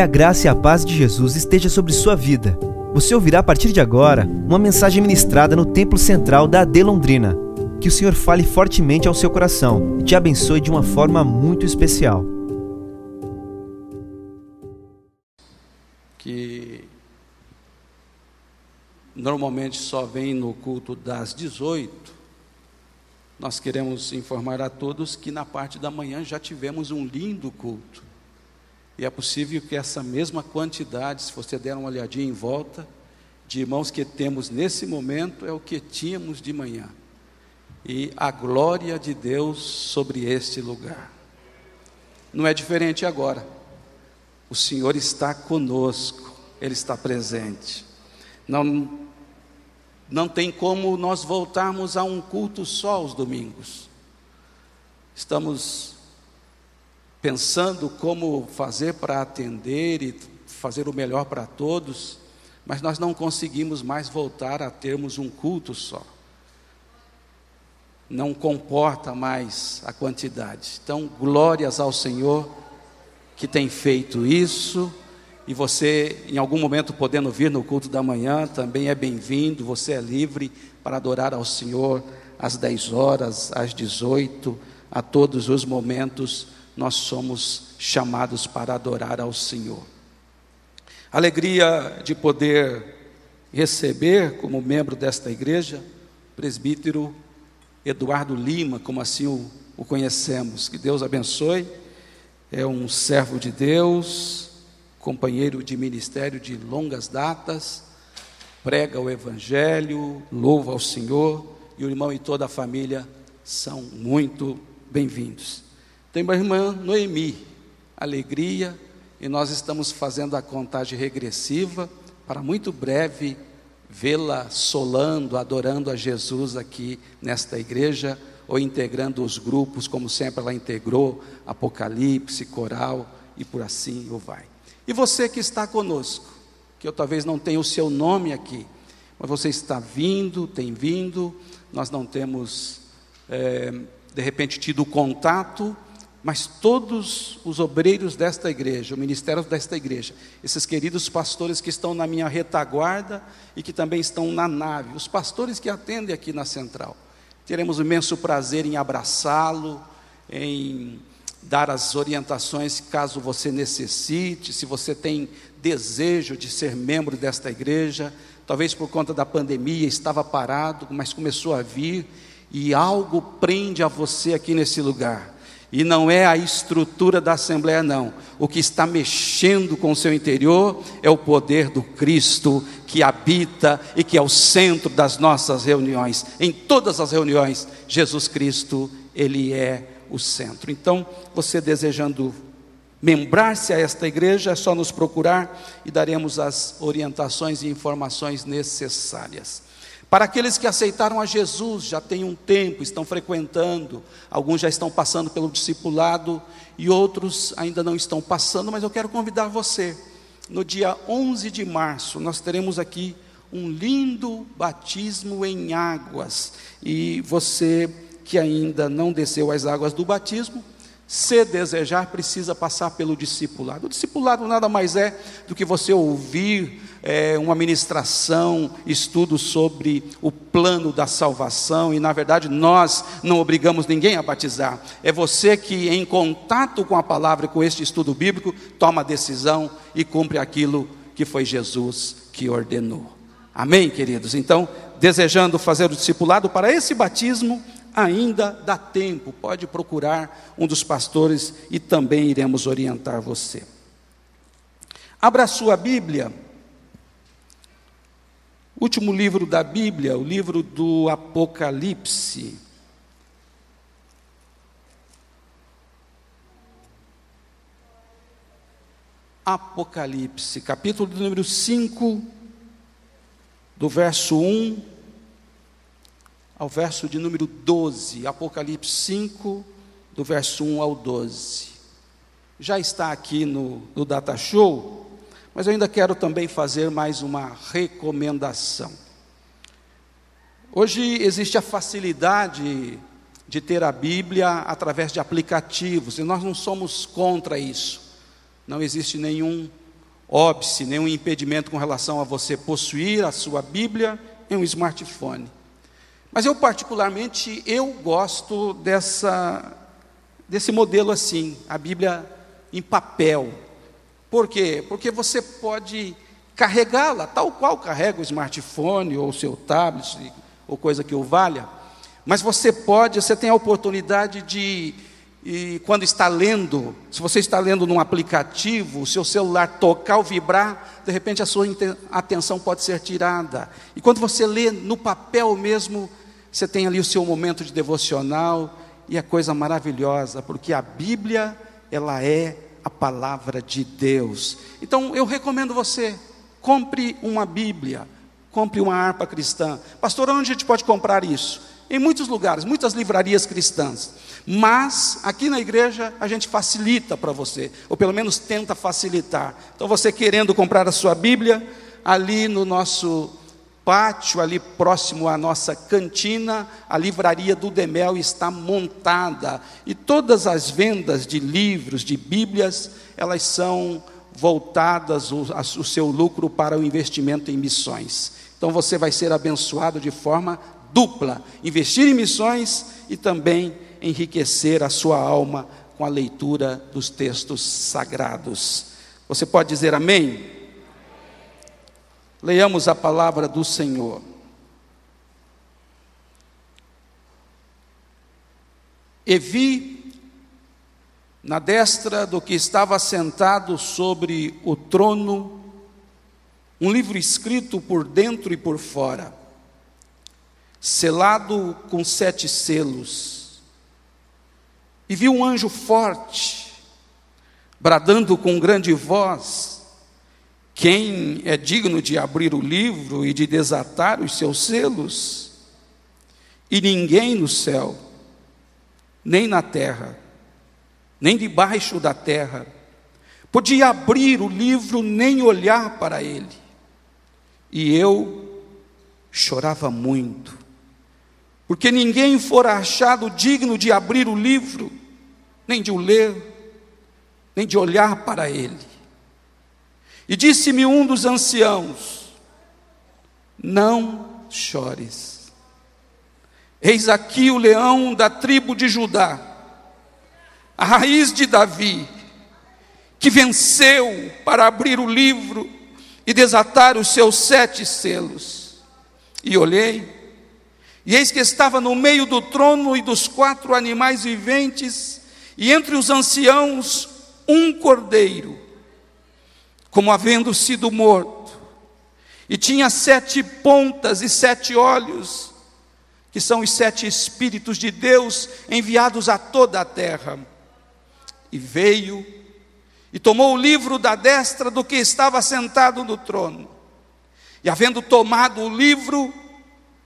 Que a graça e a paz de Jesus esteja sobre sua vida. Você ouvirá a partir de agora uma mensagem ministrada no Templo Central da AD Londrina. Que o Senhor fale fortemente ao seu coração e te abençoe de uma forma muito especial. Que normalmente só vem no culto das 18, nós queremos informar a todos que na parte da manhã já tivemos um lindo culto. E é possível que essa mesma quantidade, se você der uma olhadinha em volta, de irmãos que temos nesse momento, é o que tínhamos de manhã. E a glória de Deus sobre este lugar. Não é diferente agora. O Senhor está conosco, Ele está presente. Não, não tem como nós voltarmos a um culto só aos domingos. Estamos pensando como fazer para atender e fazer o melhor para todos, mas nós não conseguimos mais voltar a termos um culto só. Não comporta mais a quantidade. Então, glórias ao Senhor que tem feito isso. E você, em algum momento, podendo vir no culto da manhã, também é bem-vindo. Você é livre para adorar ao Senhor às 10 horas, às 18, a todos os momentos nós somos chamados para adorar ao Senhor. Alegria de poder receber como membro desta igreja, presbítero Eduardo Lima, como assim o, o conhecemos. Que Deus abençoe. É um servo de Deus, companheiro de ministério de longas datas, prega o Evangelho, louva ao Senhor, e o irmão e toda a família são muito bem-vindos. Tem uma irmã Noemi, alegria, e nós estamos fazendo a contagem regressiva para muito breve vê-la solando, adorando a Jesus aqui nesta igreja, ou integrando os grupos, como sempre ela integrou, Apocalipse, Coral e por assim o vai. E você que está conosco, que eu talvez não tenha o seu nome aqui, mas você está vindo, tem vindo, nós não temos, é, de repente, tido contato, mas todos os obreiros desta igreja, o ministério desta igreja, esses queridos pastores que estão na minha retaguarda e que também estão na nave, os pastores que atendem aqui na central, teremos imenso prazer em abraçá-lo, em dar as orientações caso você necessite, se você tem desejo de ser membro desta igreja, talvez por conta da pandemia estava parado, mas começou a vir e algo prende a você aqui nesse lugar e não é a estrutura da Assembleia, não. O que está mexendo com o seu interior é o poder do Cristo que habita e que é o centro das nossas reuniões. Em todas as reuniões, Jesus Cristo, Ele é o centro. Então, você desejando membrar-se a esta igreja, é só nos procurar e daremos as orientações e informações necessárias. Para aqueles que aceitaram a Jesus, já tem um tempo, estão frequentando, alguns já estão passando pelo discipulado e outros ainda não estão passando, mas eu quero convidar você. No dia 11 de março, nós teremos aqui um lindo batismo em águas. E você que ainda não desceu as águas do batismo, se desejar, precisa passar pelo discipulado. O discipulado nada mais é do que você ouvir é, uma ministração, estudo sobre o plano da salvação, e na verdade nós não obrigamos ninguém a batizar. É você que, em contato com a palavra com este estudo bíblico, toma a decisão e cumpre aquilo que foi Jesus que ordenou. Amém, queridos? Então, desejando fazer o discipulado para esse batismo, ainda dá tempo, pode procurar um dos pastores e também iremos orientar você. Abra sua Bíblia, último livro da Bíblia, o livro do Apocalipse. Apocalipse, capítulo número 5, do verso 1 ao verso de número 12, Apocalipse 5, do verso 1 ao 12. Já está aqui no, no Data Show, mas eu ainda quero também fazer mais uma recomendação. Hoje existe a facilidade de ter a Bíblia através de aplicativos, e nós não somos contra isso. Não existe nenhum óbice, nenhum impedimento com relação a você possuir a sua Bíblia em um smartphone. Mas eu particularmente eu gosto dessa desse modelo assim, a Bíblia em papel. Por quê? Porque você pode carregá-la, tal qual carrega o smartphone ou o seu tablet ou coisa que o valha. Mas você pode, você tem a oportunidade de e quando está lendo, se você está lendo num aplicativo, o seu celular tocar ou vibrar, de repente a sua atenção pode ser tirada. E quando você lê no papel mesmo, você tem ali o seu momento de devocional e é coisa maravilhosa, porque a Bíblia, ela é a palavra de Deus. Então eu recomendo você, compre uma Bíblia, compre uma harpa cristã. Pastor, onde a gente pode comprar isso? Em muitos lugares, muitas livrarias cristãs. Mas aqui na igreja a gente facilita para você, ou pelo menos tenta facilitar. Então você querendo comprar a sua Bíblia, ali no nosso pátio, ali próximo à nossa cantina, a livraria do Demel está montada. E todas as vendas de livros, de Bíblias, elas são voltadas o, o seu lucro para o investimento em missões. Então você vai ser abençoado de forma dupla: investir em missões e também enriquecer a sua alma com a leitura dos textos sagrados. Você pode dizer amém? Leiamos a palavra do Senhor. E vi na destra do que estava sentado sobre o trono um livro escrito por dentro e por fora, selado com sete selos e viu um anjo forte, bradando com grande voz: Quem é digno de abrir o livro e de desatar os seus selos? E ninguém no céu, nem na terra, nem debaixo da terra, podia abrir o livro nem olhar para ele. E eu chorava muito, porque ninguém fora achado digno de abrir o livro nem de o ler, nem de olhar para ele. E disse-me um dos anciãos: Não chores. Eis aqui o leão da tribo de Judá, a raiz de Davi, que venceu para abrir o livro e desatar os seus sete selos. E olhei, e eis que estava no meio do trono e dos quatro animais viventes, e entre os anciãos um cordeiro, como havendo sido morto, e tinha sete pontas e sete olhos, que são os sete Espíritos de Deus enviados a toda a terra. E veio e tomou o livro da destra do que estava sentado no trono. E havendo tomado o livro,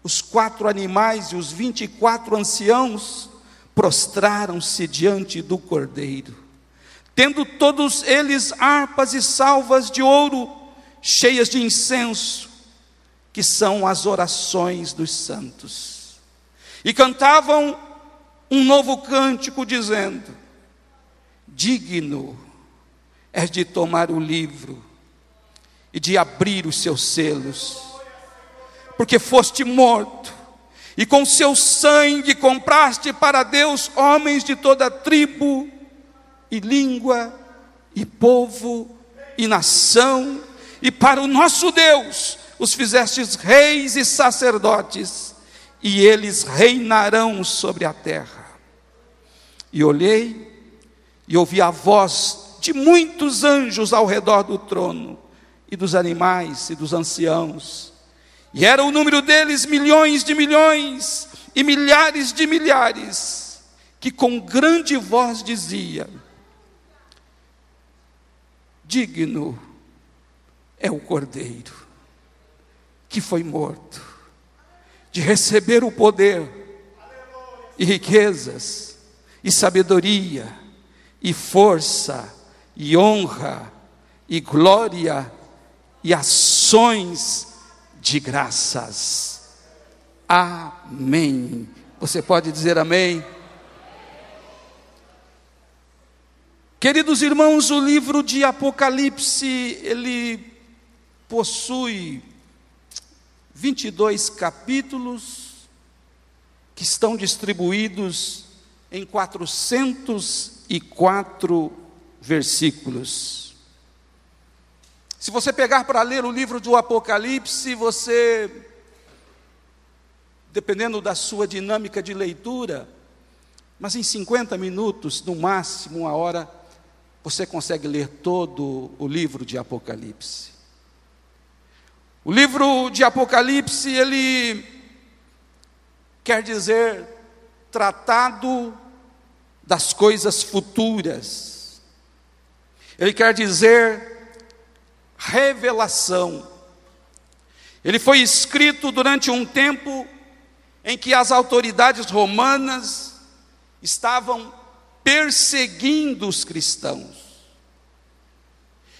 os quatro animais e os vinte e quatro anciãos prostraram-se diante do cordeiro, tendo todos eles harpas e salvas de ouro, cheias de incenso, que são as orações dos santos. E cantavam um novo cântico, dizendo: Digno és de tomar o livro e de abrir os seus selos, porque foste morto e com seu sangue compraste para Deus homens de toda tribo, e língua, e povo, e nação, e para o nosso Deus os fizestes reis e sacerdotes, e eles reinarão sobre a terra. E olhei e ouvi a voz de muitos anjos ao redor do trono, e dos animais e dos anciãos, e era o número deles milhões de milhões e milhares de milhares, que com grande voz dizia: Digno é o Cordeiro que foi morto de receber o poder e riquezas e sabedoria e força e honra e glória e ações de graças. Amém. Você pode dizer amém? Queridos irmãos, o livro de Apocalipse, ele possui 22 capítulos que estão distribuídos em 404 versículos. Se você pegar para ler o livro do Apocalipse, você, dependendo da sua dinâmica de leitura, mas em 50 minutos, no máximo uma hora, você consegue ler todo o livro de Apocalipse. O livro de Apocalipse, ele quer dizer tratado das coisas futuras. Ele quer dizer revelação. Ele foi escrito durante um tempo em que as autoridades romanas estavam perseguindo os cristãos.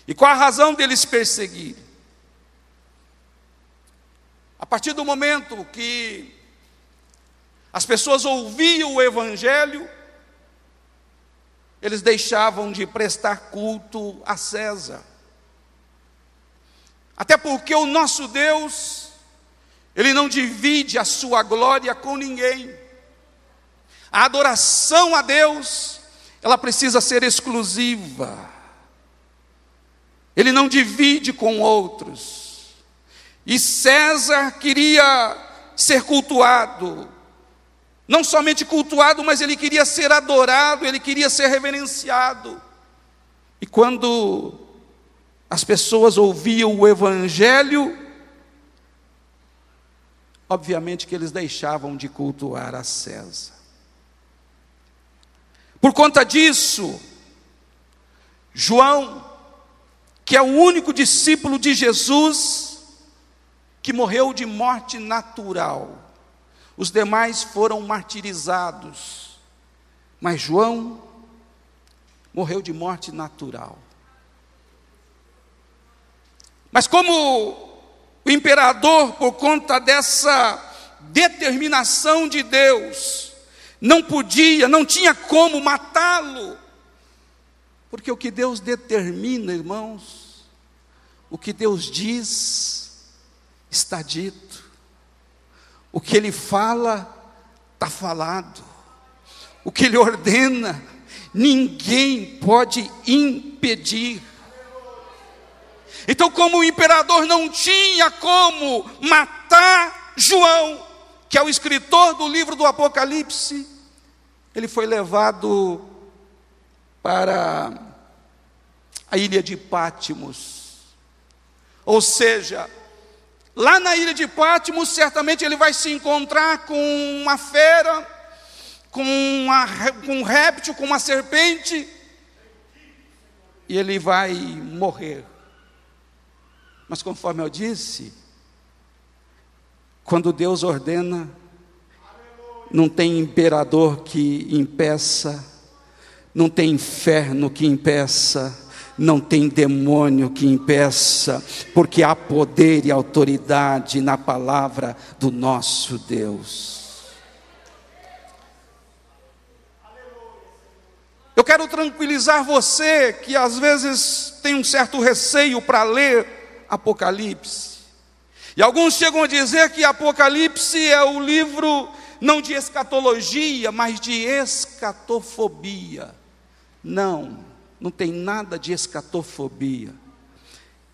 E qual a razão deles perseguirem? A partir do momento que as pessoas ouviam o Evangelho, eles deixavam de prestar culto a César. Até porque o nosso Deus, Ele não divide a sua glória com ninguém. A adoração a Deus, ela precisa ser exclusiva. Ele não divide com outros. E César queria ser cultuado. Não somente cultuado, mas ele queria ser adorado, ele queria ser reverenciado. E quando as pessoas ouviam o Evangelho, obviamente que eles deixavam de cultuar a César. Por conta disso, João, que é o único discípulo de Jesus, que morreu de morte natural. Os demais foram martirizados. Mas João morreu de morte natural. Mas como o imperador, por conta dessa determinação de Deus, não podia, não tinha como matá-lo, porque o que Deus determina, irmãos, o que Deus diz, está dito. O que ele fala, está falado. O que ele ordena, ninguém pode impedir. Então, como o imperador não tinha como matar João, que é o escritor do livro do Apocalipse, ele foi levado para a ilha de Pátimos. Ou seja, Lá na ilha de Pátimos, certamente ele vai se encontrar com uma fera, com, uma, com um réptil, com uma serpente, e ele vai morrer. Mas conforme eu disse, quando Deus ordena, não tem imperador que impeça, não tem inferno que impeça, não tem demônio que impeça, porque há poder e autoridade na palavra do nosso Deus. Eu quero tranquilizar você que às vezes tem um certo receio para ler Apocalipse. E alguns chegam a dizer que Apocalipse é o livro não de escatologia, mas de escatofobia. Não não tem nada de escatofobia.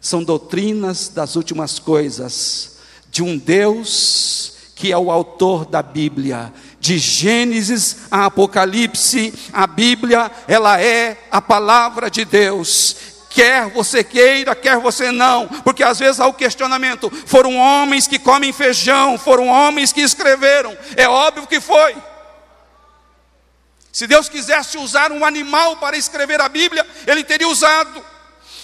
São doutrinas das últimas coisas, de um Deus que é o autor da Bíblia. De Gênesis a Apocalipse, a Bíblia, ela é a palavra de Deus. Quer você queira, quer você não, porque às vezes há o questionamento: foram homens que comem feijão, foram homens que escreveram, é óbvio que foi. Se Deus quisesse usar um animal para escrever a Bíblia, Ele teria usado.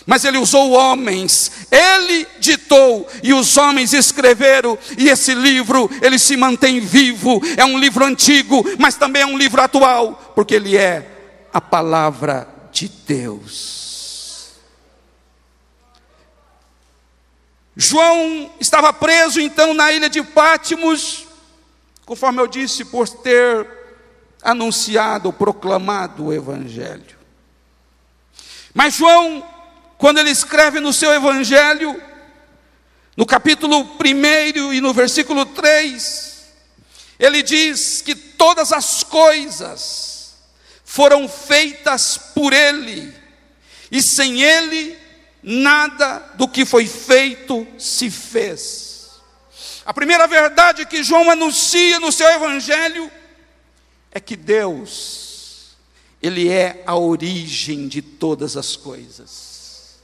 Mas Ele usou homens, Ele ditou e os homens escreveram, e esse livro, ele se mantém vivo. É um livro antigo, mas também é um livro atual, porque ele é a palavra de Deus. João estava preso então na ilha de Pátimos, conforme eu disse, por ter anunciado, proclamado o Evangelho. Mas João, quando ele escreve no seu evangelho, no capítulo 1 e no versículo 3, ele diz que todas as coisas foram feitas por ele, e sem ele nada do que foi feito se fez. A primeira verdade que João anuncia no seu evangelho é que Deus, ele é a origem de todas as coisas.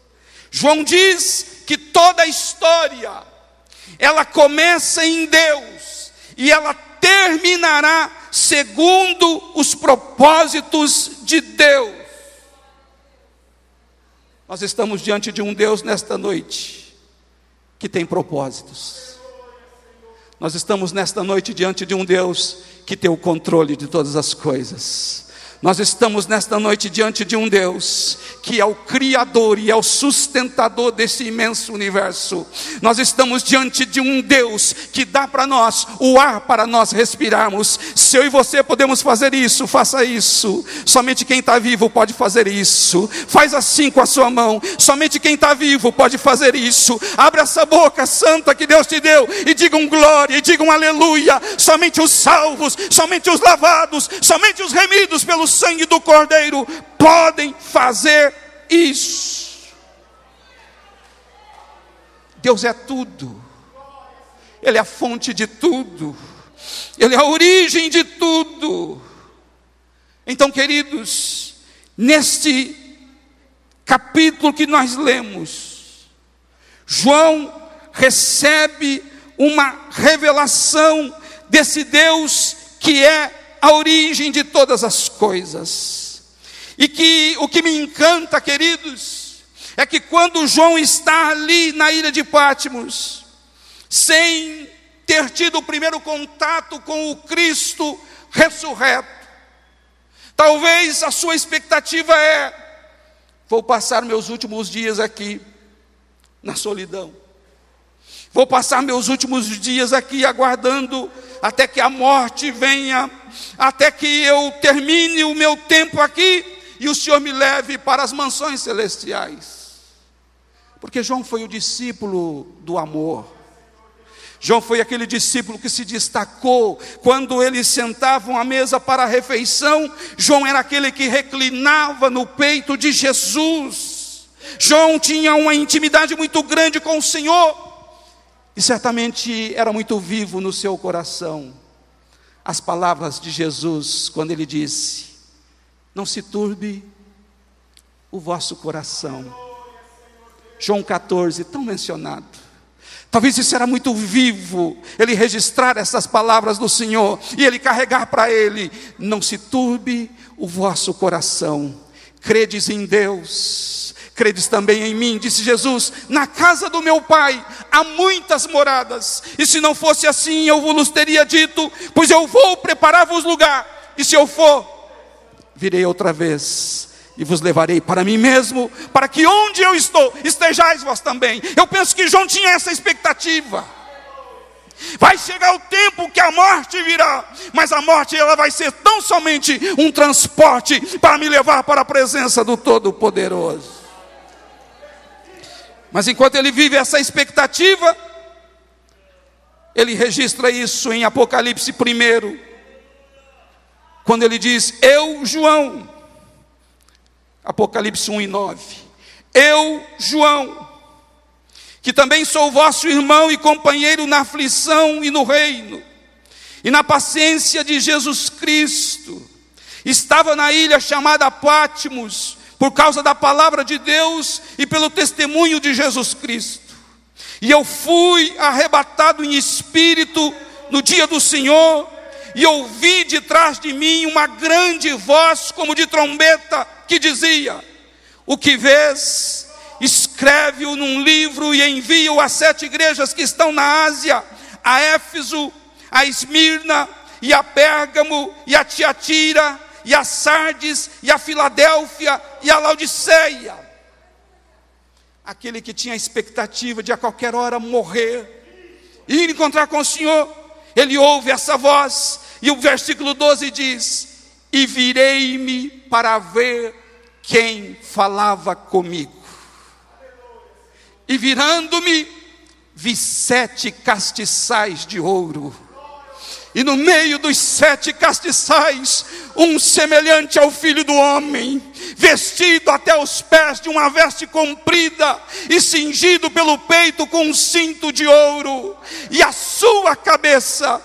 João diz que toda a história ela começa em Deus e ela terminará segundo os propósitos de Deus. Nós estamos diante de um Deus nesta noite que tem propósitos. Nós estamos nesta noite diante de um Deus que tem o controle de todas as coisas. Nós estamos nesta noite diante de um Deus que é o Criador e é o sustentador desse imenso universo. Nós estamos diante de um Deus que dá para nós o ar para nós respirarmos. Se eu e você podemos fazer isso, faça isso. Somente quem está vivo pode fazer isso. Faz assim com a sua mão. Somente quem está vivo pode fazer isso. Abre essa boca santa que Deus te deu e diga um glória e diga um aleluia. Somente os salvos, somente os lavados, somente os remidos pelo sangue do Cordeiro podem fazer isso. Deus é tudo, Ele é a fonte de tudo, Ele é a origem de tudo. Então, queridos, neste capítulo que nós lemos, João recebe uma revelação desse Deus que é a origem de todas as coisas. E que o que me encanta, queridos, é que quando João está ali na ilha de Pátimos, sem ter tido o primeiro contato com o Cristo ressurreto, talvez a sua expectativa é: vou passar meus últimos dias aqui na solidão. Vou passar meus últimos dias aqui aguardando até que a morte venha, até que eu termine o meu tempo aqui e o Senhor me leve para as mansões celestiais. Porque João foi o discípulo do amor. João foi aquele discípulo que se destacou quando eles sentavam à mesa para a refeição. João era aquele que reclinava no peito de Jesus. João tinha uma intimidade muito grande com o Senhor. E certamente era muito vivo no seu coração as palavras de Jesus, quando ele disse: Não se turbe o vosso coração. João 14, tão mencionado. Talvez isso era muito vivo, ele registrar essas palavras do Senhor e ele carregar para ele: Não se turbe o vosso coração, credes em Deus credes também em mim, disse Jesus, na casa do meu pai há muitas moradas, e se não fosse assim, eu vos teria dito, pois eu vou preparar-vos lugar, e se eu for, virei outra vez, e vos levarei para mim mesmo, para que onde eu estou, estejais vós também. Eu penso que João tinha essa expectativa. Vai chegar o tempo que a morte virá, mas a morte ela vai ser tão somente um transporte para me levar para a presença do Todo-Poderoso. Mas enquanto ele vive essa expectativa, ele registra isso em Apocalipse 1, quando ele diz: Eu, João, Apocalipse 1 e 9, eu, João, que também sou vosso irmão e companheiro na aflição e no reino, e na paciência de Jesus Cristo, estava na ilha chamada Pátimos, por causa da palavra de Deus e pelo testemunho de Jesus Cristo. E eu fui arrebatado em espírito no dia do Senhor, e ouvi de trás de mim uma grande voz, como de trombeta, que dizia: O que vês, escreve-o num livro e envia-o às sete igrejas que estão na Ásia, a Éfeso, a Esmirna, e a Pérgamo, e a Tiatira, e a Sardes, e a Filadélfia, e a Laodiceia. Aquele que tinha a expectativa de a qualquer hora morrer, ir encontrar com o Senhor, ele ouve essa voz, e o versículo 12 diz: E virei-me para ver quem falava comigo. E virando-me, vi sete castiçais de ouro. E no meio dos sete castiçais, um semelhante ao filho do homem, vestido até os pés de uma veste comprida e cingido pelo peito com um cinto de ouro, e a sua cabeça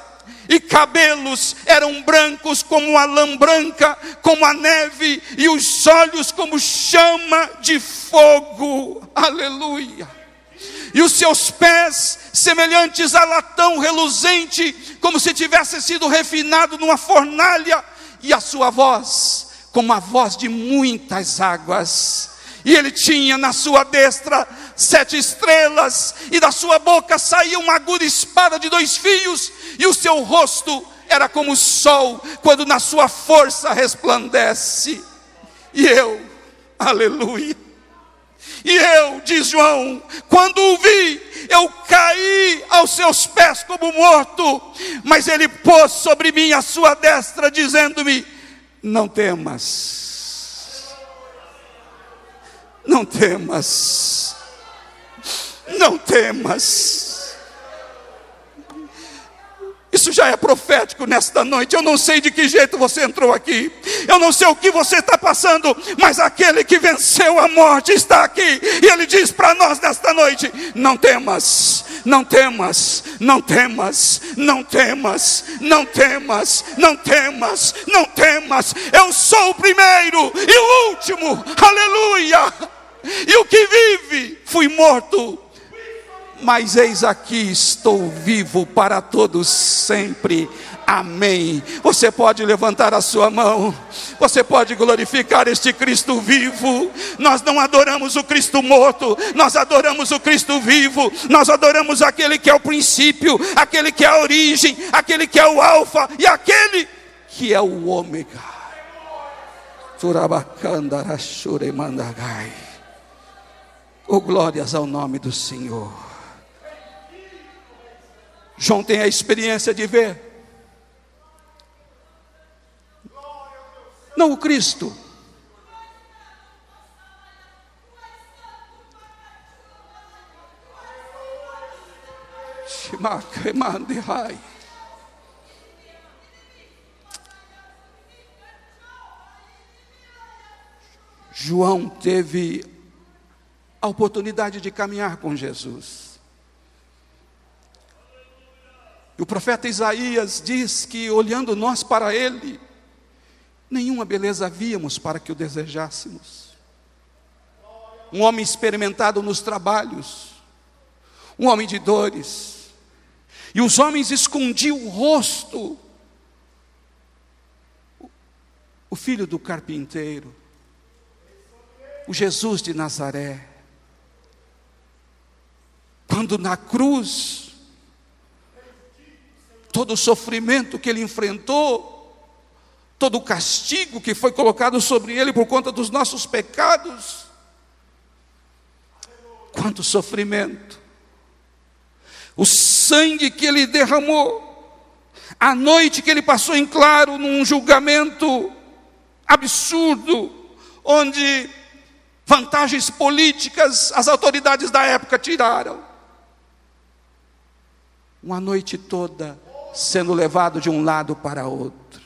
e cabelos eram brancos como a lã branca, como a neve, e os olhos como chama de fogo. Aleluia. E os seus pés semelhantes a latão reluzente, como se tivesse sido refinado numa fornalha, e a sua voz como a voz de muitas águas. E ele tinha na sua destra sete estrelas, e da sua boca saía uma aguda espada de dois fios, e o seu rosto era como o sol, quando na sua força resplandece. E eu, aleluia. E eu, diz João, quando o vi, eu caí aos seus pés como morto, mas ele pôs sobre mim a sua destra, dizendo-me: Não temas, não temas, não temas. Isso já é profético nesta noite. Eu não sei de que jeito você entrou aqui. Eu não sei o que você está passando. Mas aquele que venceu a morte está aqui. E ele diz para nós nesta noite: Não temas, não temas, não temas, não temas, não temas, não temas, não temas. Eu sou o primeiro e o último. Aleluia. E o que vive, fui morto mas eis aqui estou vivo para todos sempre. Amém. Você pode levantar a sua mão, você pode glorificar este Cristo vivo. Nós não adoramos o Cristo morto, nós adoramos o Cristo vivo. Nós adoramos aquele que é o princípio, aquele que é a origem, aquele que é o Alfa e aquele que é o Ômega. Oh, glórias ao nome do Senhor. João tem a experiência de ver. Não o Cristo. João teve a oportunidade de caminhar com Jesus. E o profeta Isaías diz que, olhando nós para ele, nenhuma beleza víamos para que o desejássemos. Um homem experimentado nos trabalhos, um homem de dores, e os homens escondiam o rosto. O filho do carpinteiro, o Jesus de Nazaré, quando na cruz, todo o sofrimento que ele enfrentou, todo o castigo que foi colocado sobre ele por conta dos nossos pecados. Quanto sofrimento, o sangue que ele derramou, a noite que ele passou em claro num julgamento absurdo, onde vantagens políticas as autoridades da época tiraram. Uma noite toda sendo levado de um lado para outro.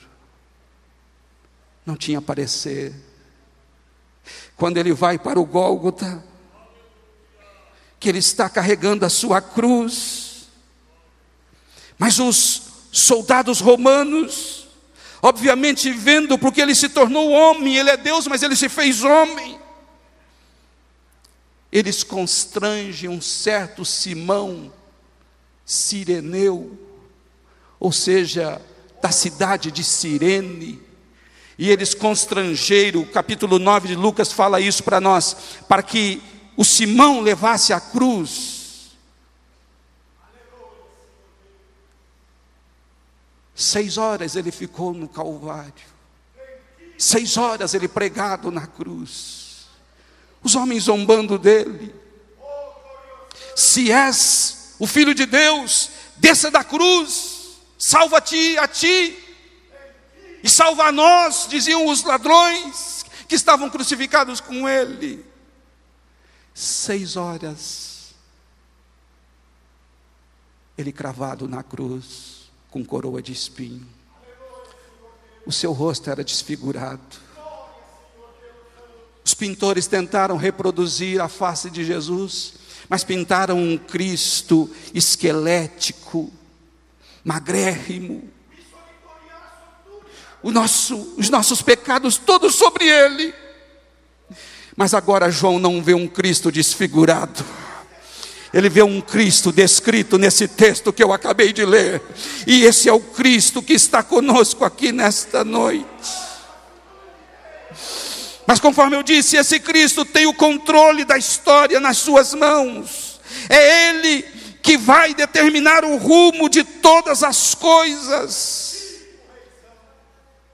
Não tinha parecer. Quando ele vai para o Gólgota, que ele está carregando a sua cruz, mas os soldados romanos, obviamente vendo, porque ele se tornou homem, ele é Deus, mas ele se fez homem, eles constrangem um certo Simão, Sireneu, ou seja, da cidade de Cirene. E eles constrangeram, o capítulo 9 de Lucas fala isso para nós, para que o Simão levasse a cruz. Seis horas ele ficou no Calvário. Seis horas ele pregado na cruz. Os homens zombando dele. Se és o filho de Deus, desça da cruz salva-te a ti e salva a nós, diziam os ladrões que estavam crucificados com ele. Seis horas, ele cravado na cruz, com coroa de espinho. O seu rosto era desfigurado. Os pintores tentaram reproduzir a face de Jesus, mas pintaram um Cristo esquelético, magrérrimo. Nosso, os nossos pecados todos sobre ele. Mas agora João não vê um Cristo desfigurado. Ele vê um Cristo descrito nesse texto que eu acabei de ler. E esse é o Cristo que está conosco aqui nesta noite. Mas conforme eu disse, esse Cristo tem o controle da história nas suas mãos. É Ele que vai determinar o rumo de todas as coisas.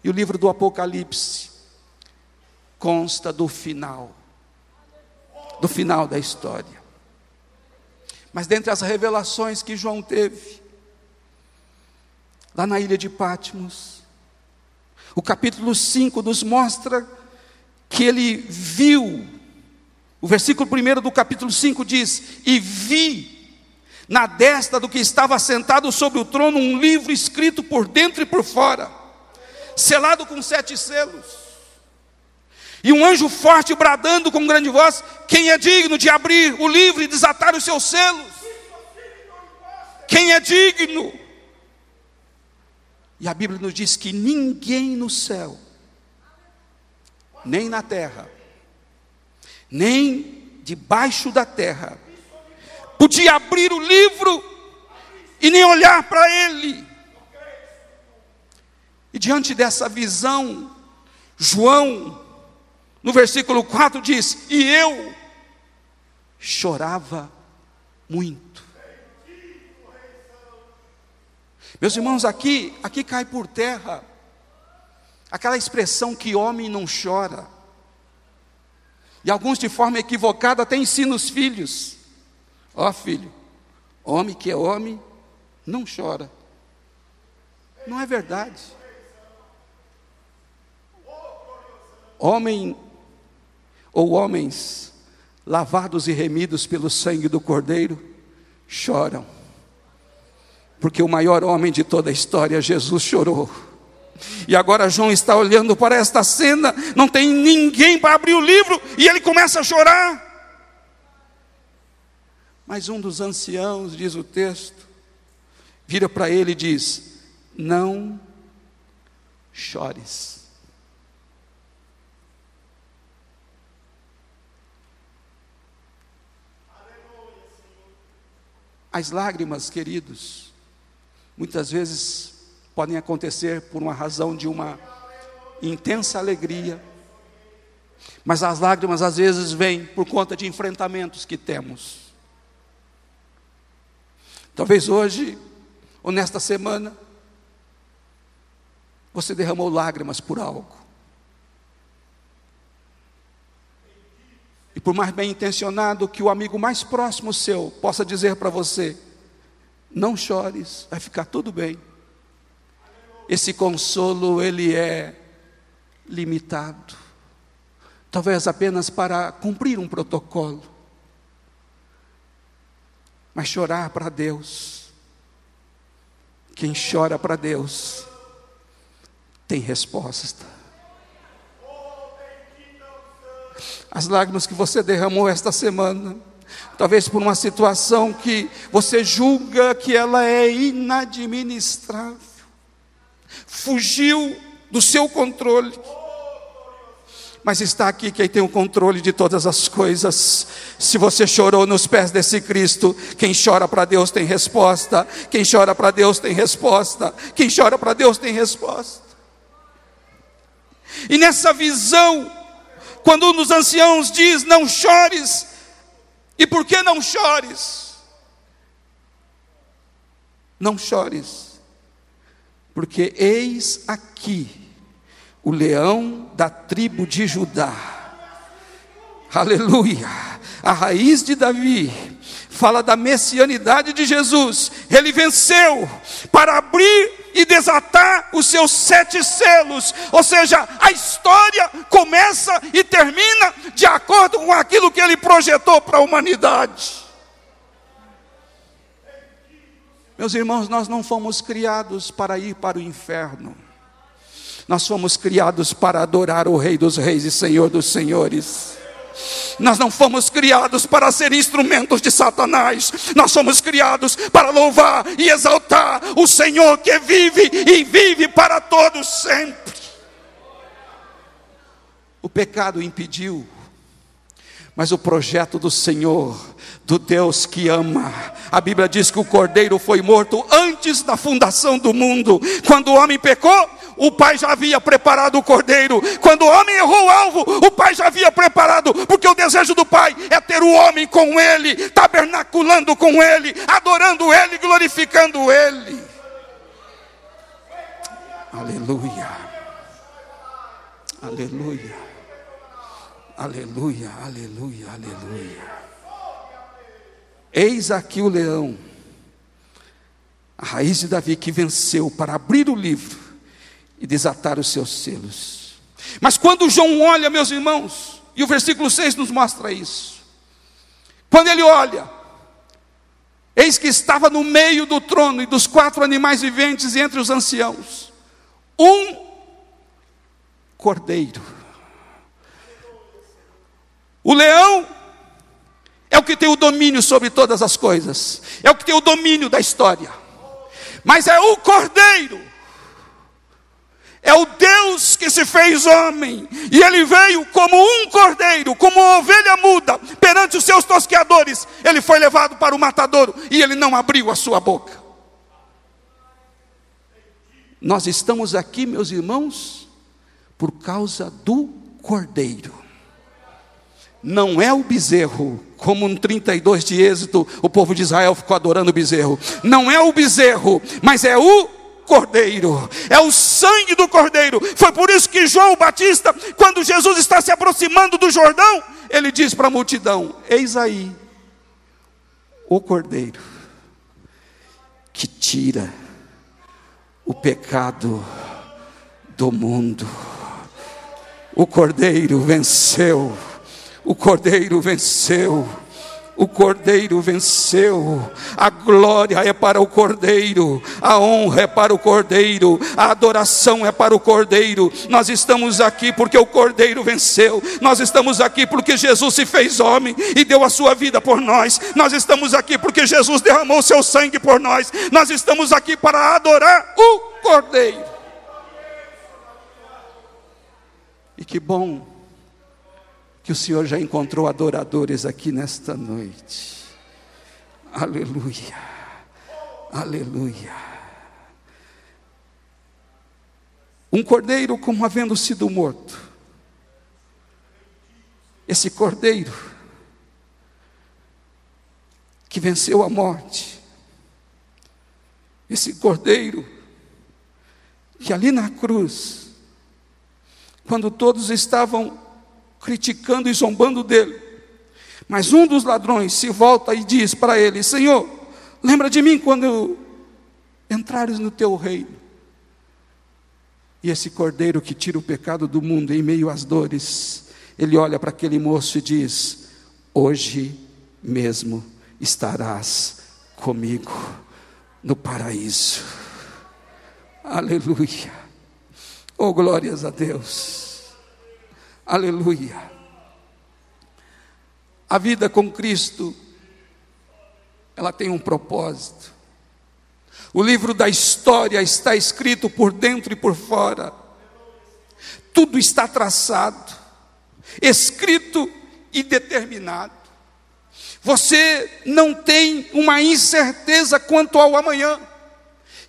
E o livro do Apocalipse consta do final, do final da história. Mas dentre as revelações que João teve, lá na ilha de Patmos, o capítulo 5 nos mostra que ele viu, o versículo 1 do capítulo 5 diz: E vi na destra do que estava sentado sobre o trono um livro escrito por dentro e por fora, selado com sete selos. E um anjo forte bradando com grande voz: Quem é digno de abrir o livro e desatar os seus selos? Quem é digno? E a Bíblia nos diz que ninguém no céu, nem na terra, nem debaixo da terra, podia abrir o livro e nem olhar para ele. E diante dessa visão, João, no versículo 4 diz: E eu chorava muito. Meus irmãos, aqui, aqui cai por terra aquela expressão que homem não chora. E alguns de forma equivocada até ensinam os filhos. Ó oh, filho, homem que é homem não chora. Não é verdade. Homem ou homens lavados e remidos pelo sangue do Cordeiro choram. Porque o maior homem de toda a história, Jesus, chorou. E agora João está olhando para esta cena, não tem ninguém para abrir o livro, e ele começa a chorar. Mas um dos anciãos, diz o texto, vira para ele e diz: Não chores. As lágrimas, queridos, muitas vezes podem acontecer por uma razão de uma intensa alegria, mas as lágrimas às vezes vêm por conta de enfrentamentos que temos. Talvez hoje, ou nesta semana, você derramou lágrimas por algo. E por mais bem intencionado que o amigo mais próximo seu possa dizer para você: não chores, vai ficar tudo bem. Esse consolo ele é limitado. Talvez apenas para cumprir um protocolo. Mas chorar para Deus, quem chora para Deus, tem resposta. As lágrimas que você derramou esta semana, talvez por uma situação que você julga que ela é inadministrável, fugiu do seu controle mas está aqui quem tem o controle de todas as coisas. Se você chorou nos pés desse Cristo, quem chora para Deus tem resposta. Quem chora para Deus tem resposta. Quem chora para Deus tem resposta. E nessa visão, quando um dos anciãos diz: Não chores, e por que não chores? Não chores, porque eis aqui o leão da tribo de Judá. Aleluia! A raiz de Davi fala da messianidade de Jesus. Ele venceu para abrir e desatar os seus sete selos. Ou seja, a história começa e termina de acordo com aquilo que ele projetou para a humanidade. Meus irmãos, nós não fomos criados para ir para o inferno. Nós fomos criados para adorar o Rei dos Reis e Senhor dos Senhores. Nós não fomos criados para ser instrumentos de Satanás, nós somos criados para louvar e exaltar o Senhor que vive e vive para todos sempre. O pecado impediu, mas o projeto do Senhor, do Deus que ama, a Bíblia diz que o cordeiro foi morto antes da fundação do mundo, quando o homem pecou o pai já havia preparado o cordeiro. Quando o homem errou o alvo, o pai já havia preparado, porque o desejo do pai é ter o homem com ele, tabernaculando com ele, adorando ele, glorificando ele. Aleluia. Aleluia. Aleluia, aleluia, aleluia. Eis aqui o leão, a raiz de Davi que venceu para abrir o livro e desatar os seus selos. Mas quando João olha, meus irmãos, e o versículo 6 nos mostra isso. Quando ele olha, eis que estava no meio do trono e dos quatro animais viventes entre os anciãos, um cordeiro. O leão é o que tem o domínio sobre todas as coisas, é o que tem o domínio da história, mas é o cordeiro é o Deus que se fez homem, e ele veio como um cordeiro, como uma ovelha muda, perante os seus tosqueadores. Ele foi levado para o matadouro e ele não abriu a sua boca. Nós estamos aqui, meus irmãos, por causa do cordeiro. Não é o bezerro, como no 32 de Êxodo, o povo de Israel ficou adorando o bezerro. Não é o bezerro, mas é o cordeiro, é o sangue do cordeiro. Foi por isso que João Batista, quando Jesus está se aproximando do Jordão, ele diz para a multidão: Eis aí o cordeiro que tira o pecado do mundo. O cordeiro venceu, o cordeiro venceu. O Cordeiro venceu, a glória é para o Cordeiro, a honra é para o Cordeiro, a adoração é para o Cordeiro. Nós estamos aqui porque o Cordeiro venceu, nós estamos aqui porque Jesus se fez homem e deu a sua vida por nós, nós estamos aqui porque Jesus derramou seu sangue por nós, nós estamos aqui para adorar o Cordeiro. E que bom que o Senhor já encontrou adoradores aqui nesta noite. Aleluia, aleluia. Um cordeiro como havendo sido morto. Esse cordeiro que venceu a morte. Esse cordeiro que ali na cruz, quando todos estavam criticando e zombando dele. Mas um dos ladrões se volta e diz para ele: Senhor, lembra de mim quando entrares no teu reino. E esse cordeiro que tira o pecado do mundo em meio às dores, ele olha para aquele moço e diz: Hoje mesmo estarás comigo no paraíso. Aleluia. Oh, glórias a Deus. Aleluia. A vida com Cristo, ela tem um propósito. O livro da história está escrito por dentro e por fora. Tudo está traçado, escrito e determinado. Você não tem uma incerteza quanto ao amanhã.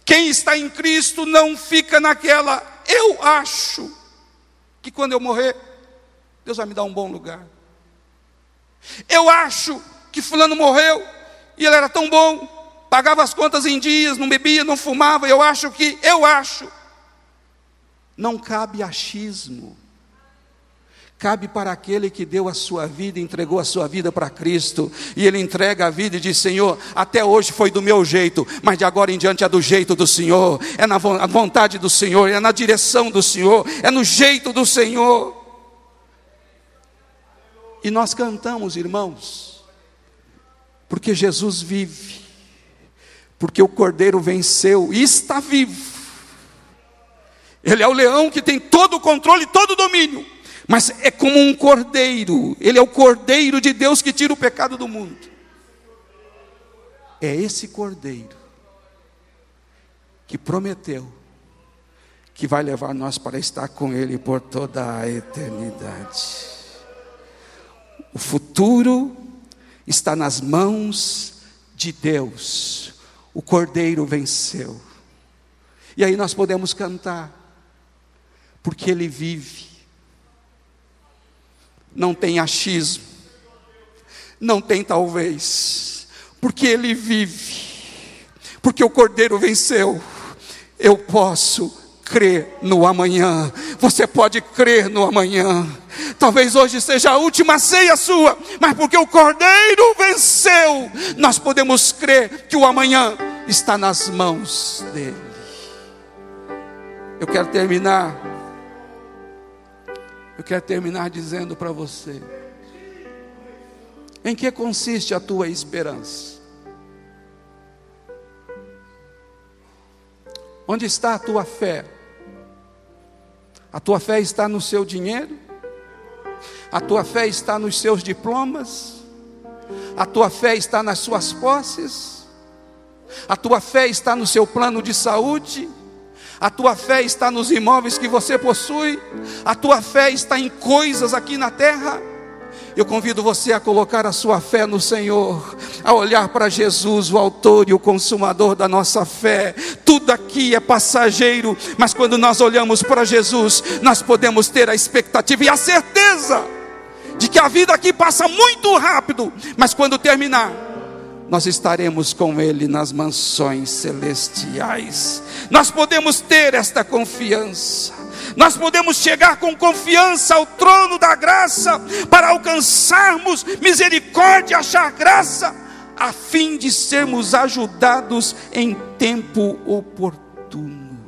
Quem está em Cristo não fica naquela, eu acho que quando eu morrer, Deus vai me dar um bom lugar. Eu acho que Fulano morreu e ele era tão bom, pagava as contas em dias, não bebia, não fumava. Eu acho que, eu acho. Não cabe achismo. cabe para aquele que deu a sua vida, entregou a sua vida para Cristo, e ele entrega a vida e diz: Senhor, até hoje foi do meu jeito, mas de agora em diante é do jeito do Senhor, é na vontade do Senhor, é na direção do Senhor, é no jeito do Senhor. E nós cantamos, irmãos, porque Jesus vive, porque o Cordeiro venceu e está vivo. Ele é o leão que tem todo o controle, todo o domínio mas é como um cordeiro, ele é o cordeiro de Deus que tira o pecado do mundo. É esse cordeiro que prometeu que vai levar nós para estar com ele por toda a eternidade. O futuro está nas mãos de Deus. O cordeiro venceu. E aí nós podemos cantar, porque ele vive não tem achismo, não tem talvez, porque Ele vive, porque o Cordeiro venceu. Eu posso crer no amanhã. Você pode crer no amanhã. Talvez hoje seja a última ceia sua, mas porque o Cordeiro venceu, nós podemos crer que o amanhã está nas mãos dele. Eu quero terminar eu quero terminar dizendo para você: em que consiste a tua esperança? Onde está a tua fé? A tua fé está no seu dinheiro? A tua fé está nos seus diplomas? A tua fé está nas suas posses? A tua fé está no seu plano de saúde? A tua fé está nos imóveis que você possui, a tua fé está em coisas aqui na terra. Eu convido você a colocar a sua fé no Senhor, a olhar para Jesus, o Autor e o Consumador da nossa fé. Tudo aqui é passageiro, mas quando nós olhamos para Jesus, nós podemos ter a expectativa e a certeza de que a vida aqui passa muito rápido, mas quando terminar, nós estaremos com Ele nas mansões celestiais. Nós podemos ter esta confiança. Nós podemos chegar com confiança ao trono da graça para alcançarmos misericórdia, achar graça, a fim de sermos ajudados em tempo oportuno.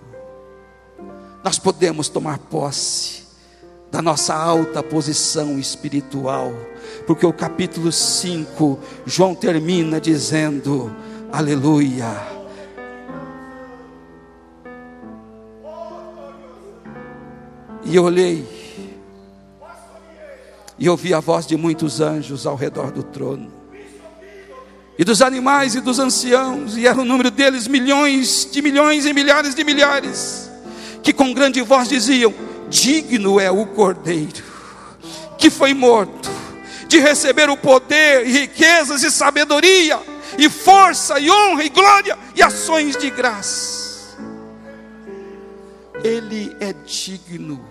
Nós podemos tomar posse da nossa alta posição espiritual porque o capítulo 5, João termina dizendo: Aleluia. E eu olhei, e ouvi a voz de muitos anjos ao redor do trono, e dos animais e dos anciãos, e era o número deles milhões de milhões e milhares de milhares, que com grande voz diziam: Digno é o cordeiro que foi morto de receber o poder e riquezas e sabedoria e força e honra e glória e ações de graça. Ele é digno,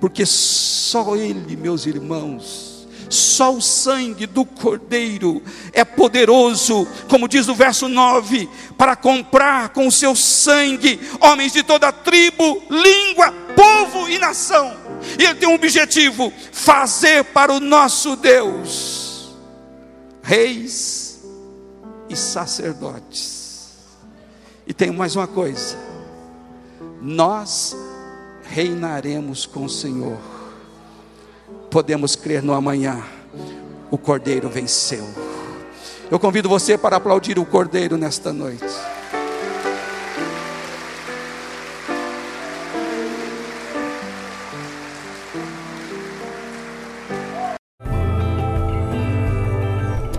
porque só Ele, meus irmãos, só o sangue do Cordeiro é poderoso, como diz o verso 9, para comprar com o seu sangue homens de toda tribo, língua, povo e nação. E ele tem um objetivo: fazer para o nosso Deus reis e sacerdotes. E tem mais uma coisa: nós reinaremos com o Senhor. Podemos crer no amanhã. O Cordeiro venceu. Eu convido você para aplaudir o Cordeiro nesta noite.